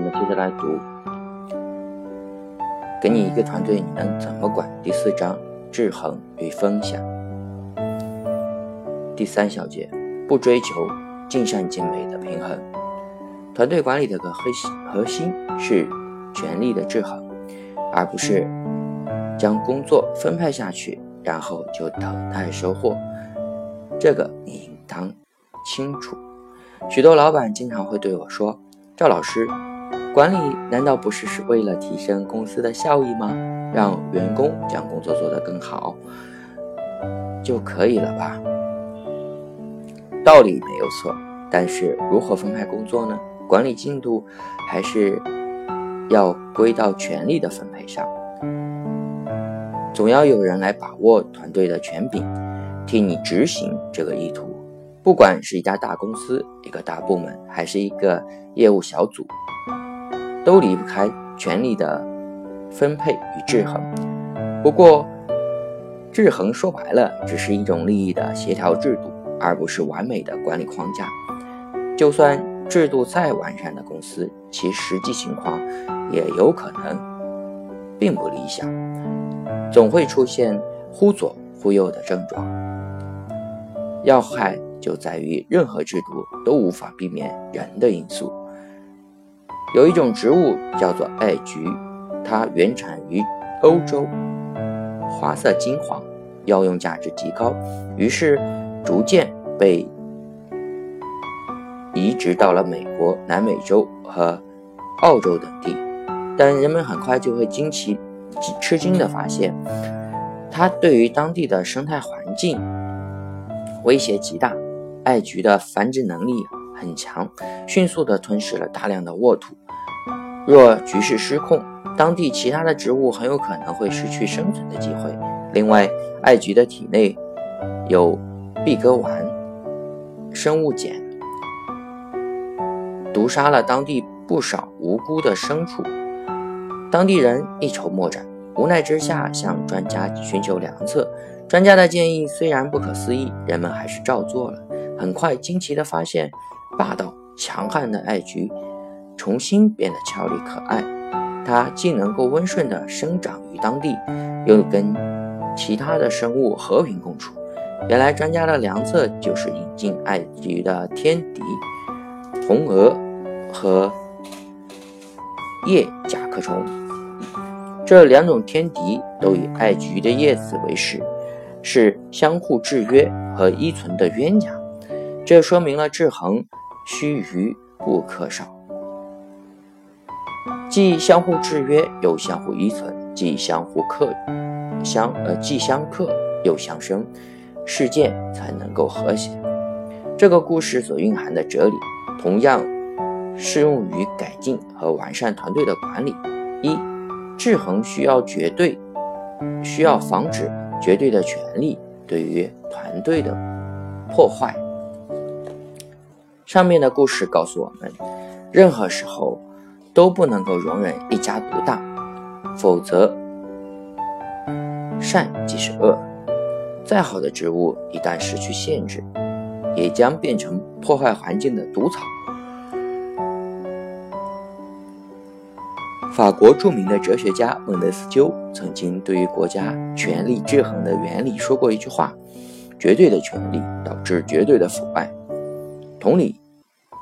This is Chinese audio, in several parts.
我们接着来读。给你一个团队，你能怎么管？第四章：制衡与分享。第三小节：不追求尽善尽美的平衡。团队管理的个核心核心是权力的制衡，而不是将工作分派下去，然后就等待收获。这个你应当清楚。许多老板经常会对我说：“赵老师，管理难道不是是为了提升公司的效益吗？让员工将工作做得更好就可以了吧？”道理没有错，但是如何分派工作呢？管理进度还是要归到权力的分配上，总要有人来把握团队的权柄，替你执行这个意图。不管是一家大公司、一个大部门，还是一个业务小组，都离不开权力的分配与制衡。不过，制衡说白了，只是一种利益的协调制度，而不是完美的管理框架。就算制度再完善的公司，其实际情况也有可能并不理想，总会出现忽左忽右的症状。要害。就在于任何制度都无法避免人的因素。有一种植物叫做艾菊，它原产于欧洲，花色金黄，药用价值极高，于是逐渐被移植到了美国、南美洲和澳洲等地。但人们很快就会惊奇、吃惊地发现，它对于当地的生态环境威胁极大。艾菊的繁殖能力很强，迅速地吞噬了大量的沃土。若局势失控，当地其他的植物很有可能会失去生存的机会。另外，艾菊的体内有碧格烷生物碱，毒杀了当地不少无辜的牲畜。当地人一筹莫展，无奈之下向专家寻求良策。专家的建议虽然不可思议，人们还是照做了。很快，惊奇地发现，霸道强悍的艾菊重新变得俏丽可爱。它既能够温顺地生长于当地，又跟其他的生物和平共处。原来，专家的良策就是引进艾菊的天敌红蛾和叶甲壳虫。这两种天敌都以艾菊的叶子为食，是相互制约和依存的冤家。这说明了制衡须臾不可少，既相互制约又相互依存，既相互克相呃既相克又相生，世界才能够和谐。这个故事所蕴含的哲理，同样适用于改进和完善团队的管理。一，制衡需要绝对，需要防止绝对的权利对于团队的破坏。上面的故事告诉我们，任何时候都不能够容忍一家独大，否则善即是恶。再好的植物一旦失去限制，也将变成破坏环境的毒草。法国著名的哲学家孟德斯鸠曾经对于国家权力制衡的原理说过一句话：“绝对的权力导致绝对的腐败。”同理。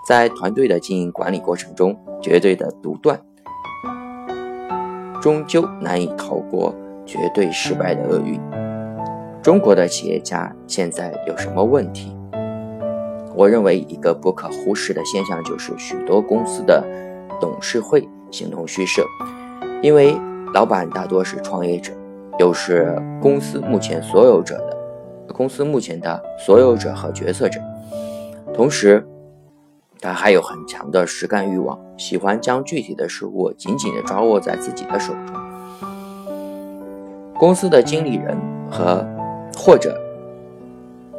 在团队的经营管理过程中，绝对的独断终究难以逃过绝对失败的厄运。中国的企业家现在有什么问题？我认为一个不可忽视的现象就是许多公司的董事会形同虚设，因为老板大多是创业者，又是公司目前所有者的公司目前的所有者和决策者，同时。他还有很强的实干欲望，喜欢将具体的事物紧紧地抓握在自己的手中。公司的经理人和或者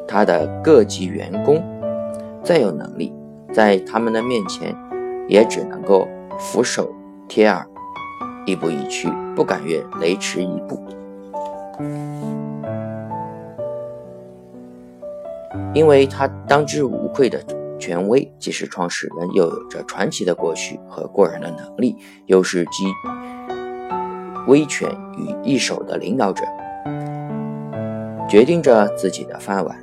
他的各级员工再有能力，在他们的面前也只能够俯首帖耳，亦步亦趋，不敢越雷池一步，因为他当之无愧的。权威，既是创始人，又有着传奇的过去和过人的能力，又是集威权于一手的领导者，决定着自己的饭碗。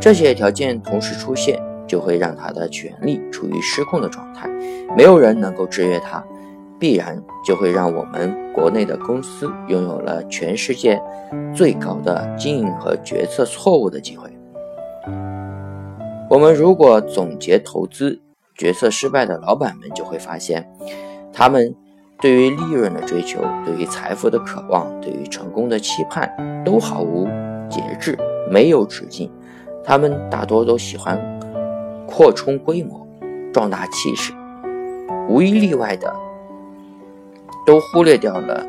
这些条件同时出现，就会让他的权力处于失控的状态，没有人能够制约他，必然就会让我们国内的公司拥有了全世界最高的经营和决策错误的机会。我们如果总结投资决策失败的老板们，就会发现，他们对于利润的追求、对于财富的渴望、对于成功的期盼，都毫无节制，没有止境。他们大多都喜欢扩充规模、壮大气势，无一例外的都忽略掉了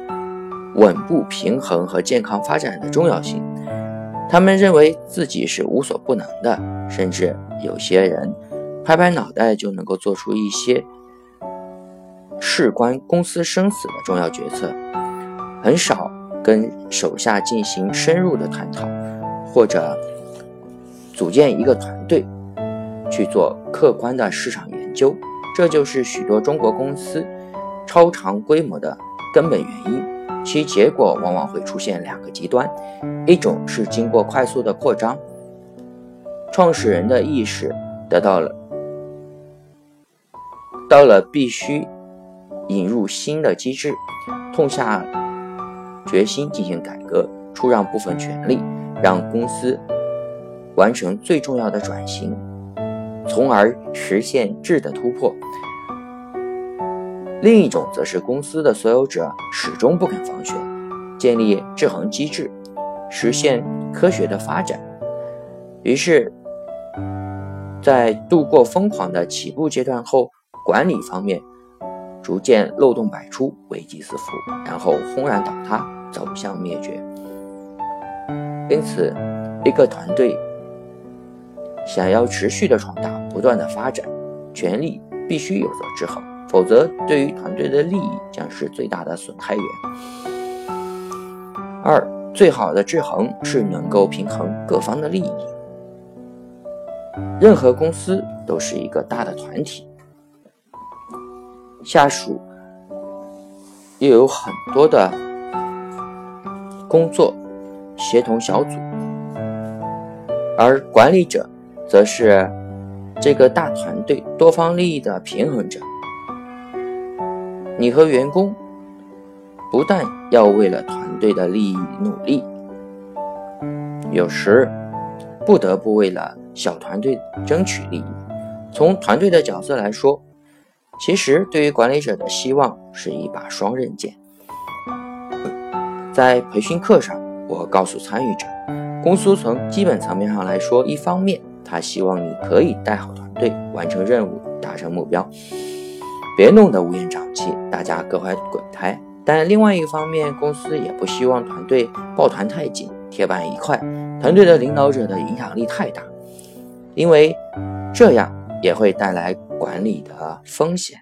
稳步平衡和健康发展的重要性。他们认为自己是无所不能的，甚至有些人拍拍脑袋就能够做出一些事关公司生死的重要决策，很少跟手下进行深入的探讨，或者组建一个团队去做客观的市场研究。这就是许多中国公司超长规模的根本原因。其结果往往会出现两个极端，一种是经过快速的扩张，创始人的意识得到了，到了必须引入新的机制，痛下决心进行改革，出让部分权利，让公司完成最重要的转型，从而实现质的突破。另一种则是公司的所有者始终不肯放权，建立制衡机制，实现科学的发展。于是，在度过疯狂的起步阶段后，管理方面逐渐漏洞百出，危机四伏，然后轰然倒塌，走向灭绝。因此，一个团队想要持续的壮大、不断的发展，权力必须有所制衡。否则，对于团队的利益将是最大的损害源。二，最好的制衡是能够平衡各方的利益。任何公司都是一个大的团体，下属又有很多的工作协同小组，而管理者则是这个大团队多方利益的平衡者。你和员工不但要为了团队的利益努力，有时不得不为了小团队争取利益。从团队的角色来说，其实对于管理者的希望是一把双刃剑。在培训课上，我告诉参与者，公司从基本层面上来说，一方面他希望你可以带好团队，完成任务，达成目标。别弄得乌烟瘴气，大家各怀鬼胎。但另外一方面，公司也不希望团队抱团太紧，铁板一块，团队的领导者的影响力太大，因为这样也会带来管理的风险。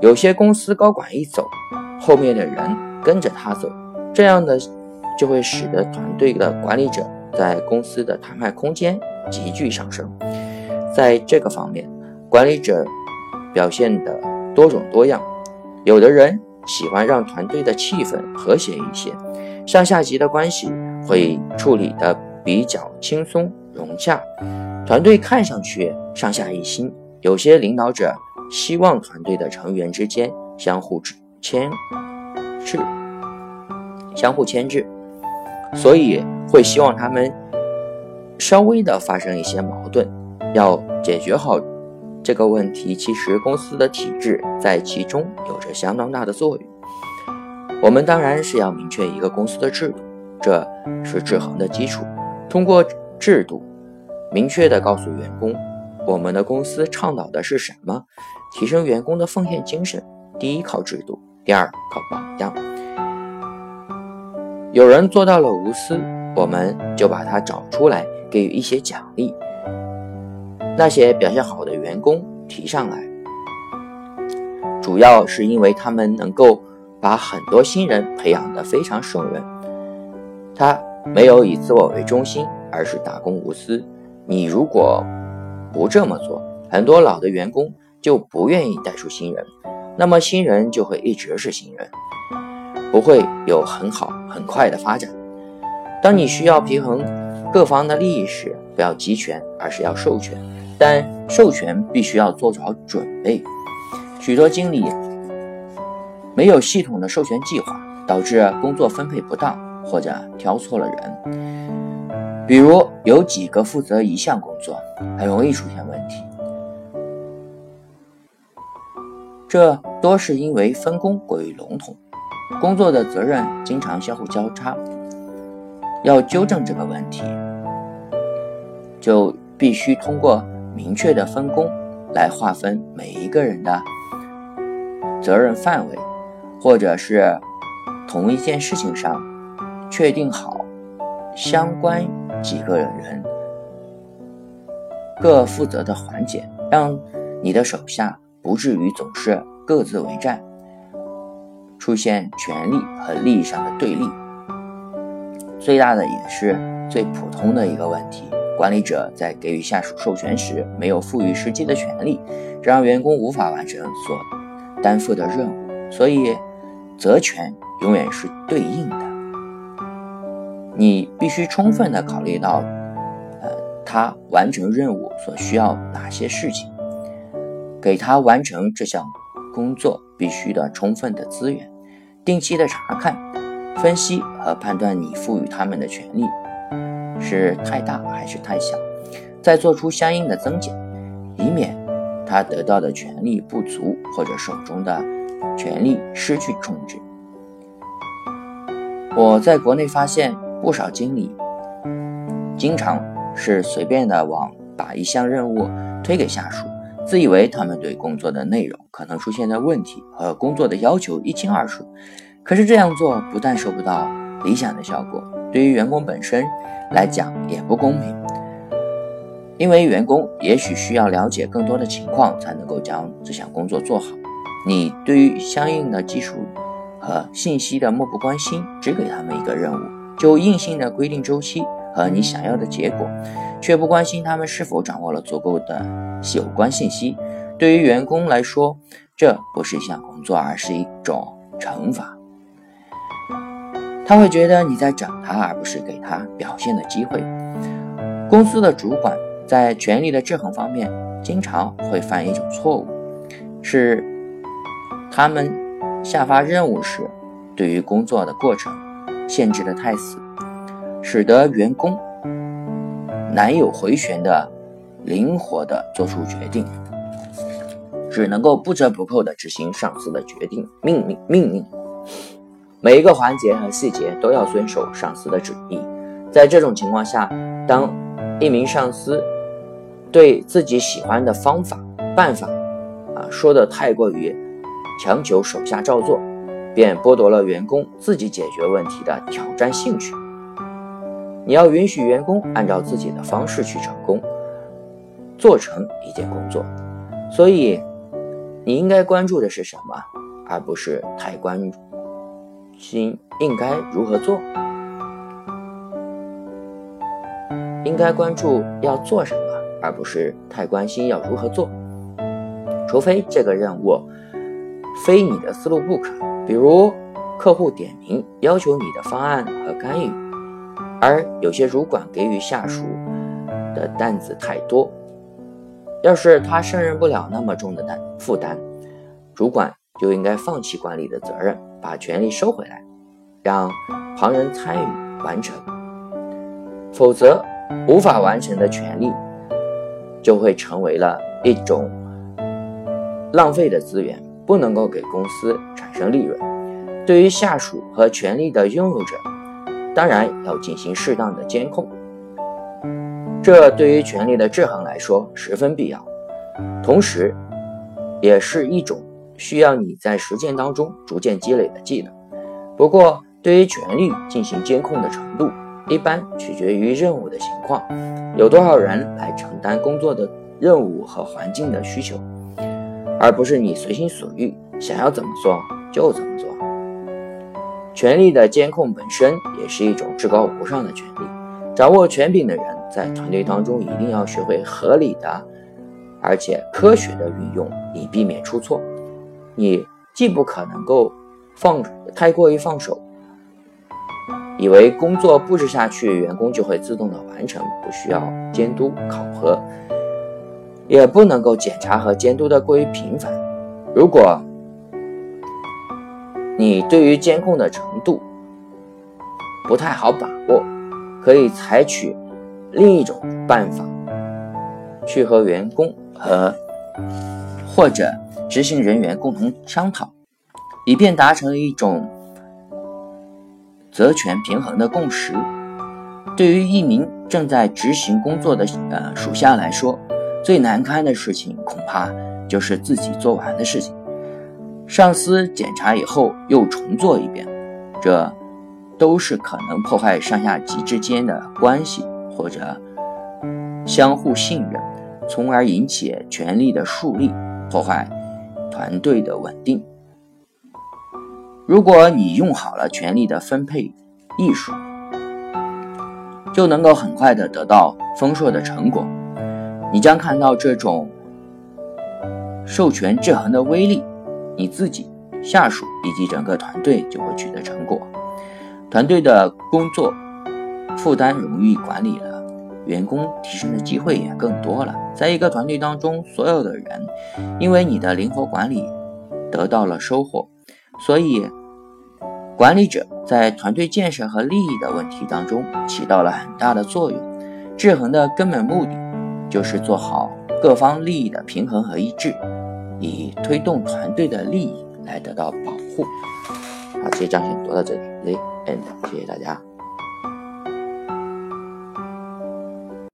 有些公司高管一走，后面的人跟着他走，这样的就会使得团队的管理者在公司的谈判空间急剧上升。在这个方面，管理者表现的多种多样，有的人喜欢让团队的气氛和谐一些，上下级的关系会处理的比较轻松融洽，团队看上去上下一心。有些领导者希望团队的成员之间相互牵制，相互牵制，所以会希望他们稍微的发生一些矛盾，要解决好。这个问题其实公司的体制在其中有着相当大的作用。我们当然是要明确一个公司的制度，这是制衡的基础。通过制度，明确的告诉员工，我们的公司倡导的是什么，提升员工的奉献精神。第一靠制度，第二靠榜样。有人做到了无私，我们就把他找出来，给予一些奖励。那些表现好的员工提上来，主要是因为他们能够把很多新人培养得非常顺润。他没有以自我为中心，而是大公无私，你如果不这么做，很多老的员工就不愿意带出新人，那么新人就会一直是新人，不会有很好很快的发展。当你需要平衡各方的利益时，不要集权，而是要授权，但授权必须要做好准备。许多经理没有系统的授权计划，导致工作分配不当或者挑错了人。比如有几个负责一项工作，很容易出现问题。这多是因为分工过于笼统，工作的责任经常相互交叉。要纠正这个问题，就必须通过明确的分工来划分每一个人的责任范围，或者是同一件事情上确定好相关几个人各负责的环节，让你的手下不至于总是各自为战，出现权力和利益上的对立。最大的也是最普通的一个问题：管理者在给予下属授权时，没有赋予实际的权利，这让员工无法完成所担负的任务。所以，责权永远是对应的。你必须充分的考虑到，呃，他完成任务所需要哪些事情，给他完成这项工作必须的充分的资源，定期的查看。分析和判断你赋予他们的权利是太大还是太小，再做出相应的增减，以免他得到的权利不足或者手中的权利失去控制。我在国内发现不少经理经常是随便的往把一项任务推给下属，自以为他们对工作的内容可能出现的问题和工作的要求一清二楚。可是这样做不但收不到理想的效果，对于员工本身来讲也不公平。因为员工也许需要了解更多的情况，才能够将这项工作做好。你对于相应的技术和信息的漠不关心，只给他们一个任务，就硬性的规定周期和你想要的结果，却不关心他们是否掌握了足够的有关信息。对于员工来说，这不是一项工作，而是一种惩罚。他会觉得你在整他，而不是给他表现的机会。公司的主管在权力的制衡方面，经常会犯一种错误，是他们下发任务时，对于工作的过程限制的太死，使得员工难有回旋的灵活的做出决定，只能够不折不扣的执行上司的决定命令命令。每一个环节和细节都要遵守上司的旨意。在这种情况下，当一名上司对自己喜欢的方法、办法啊说的太过于强求手下照做，便剥夺了员工自己解决问题的挑战兴趣。你要允许员工按照自己的方式去成功做成一件工作。所以，你应该关注的是什么，而不是太关注。心应该如何做？应该关注要做什么，而不是太关心要如何做。除非这个任务非你的思路不可，比如客户点名要求你的方案和干预，而有些主管给予下属的担子太多。要是他胜任不了那么重的担负担，主管就应该放弃管理的责任。把权力收回来，让旁人参与完成，否则无法完成的权利就会成为了一种浪费的资源，不能够给公司产生利润。对于下属和权力的拥有者，当然要进行适当的监控，这对于权力的制衡来说十分必要，同时也是一种。需要你在实践当中逐渐积累的技能。不过，对于权力进行监控的程度，一般取决于任务的情况，有多少人来承担工作的任务和环境的需求，而不是你随心所欲，想要怎么做就怎么做。权力的监控本身也是一种至高无上的权利。掌握权柄的人在团队当中一定要学会合理的，而且科学的运用，以避免出错。你既不可能够放太过于放手，以为工作布置下去，员工就会自动的完成，不需要监督考核，也不能够检查和监督的过于频繁。如果你对于监控的程度不太好把握，可以采取另一种办法，去和员工和或者执行人员共同商讨，以便达成一种责权平衡的共识。对于一名正在执行工作的呃属下来说，最难堪的事情恐怕就是自己做完的事情。上司检查以后又重做一遍，这都是可能破坏上下级之间的关系或者相互信任，从而引起权力的树立，破坏团队的稳定。如果你用好了权力的分配艺术，就能够很快的得到丰硕的成果。你将看到这种授权制衡的威力。你自己、下属以及整个团队就会取得成果，团队的工作负担容易管理了，员工提升的机会也更多了。在一个团队当中，所有的人因为你的灵活管理得到了收获，所以管理者在团队建设和利益的问题当中起到了很大的作用。制衡的根本目的就是做好各方利益的平衡和一致。以推动团队的利益来得到保护。好，这章先读到这里，嘞，end，谢谢大家。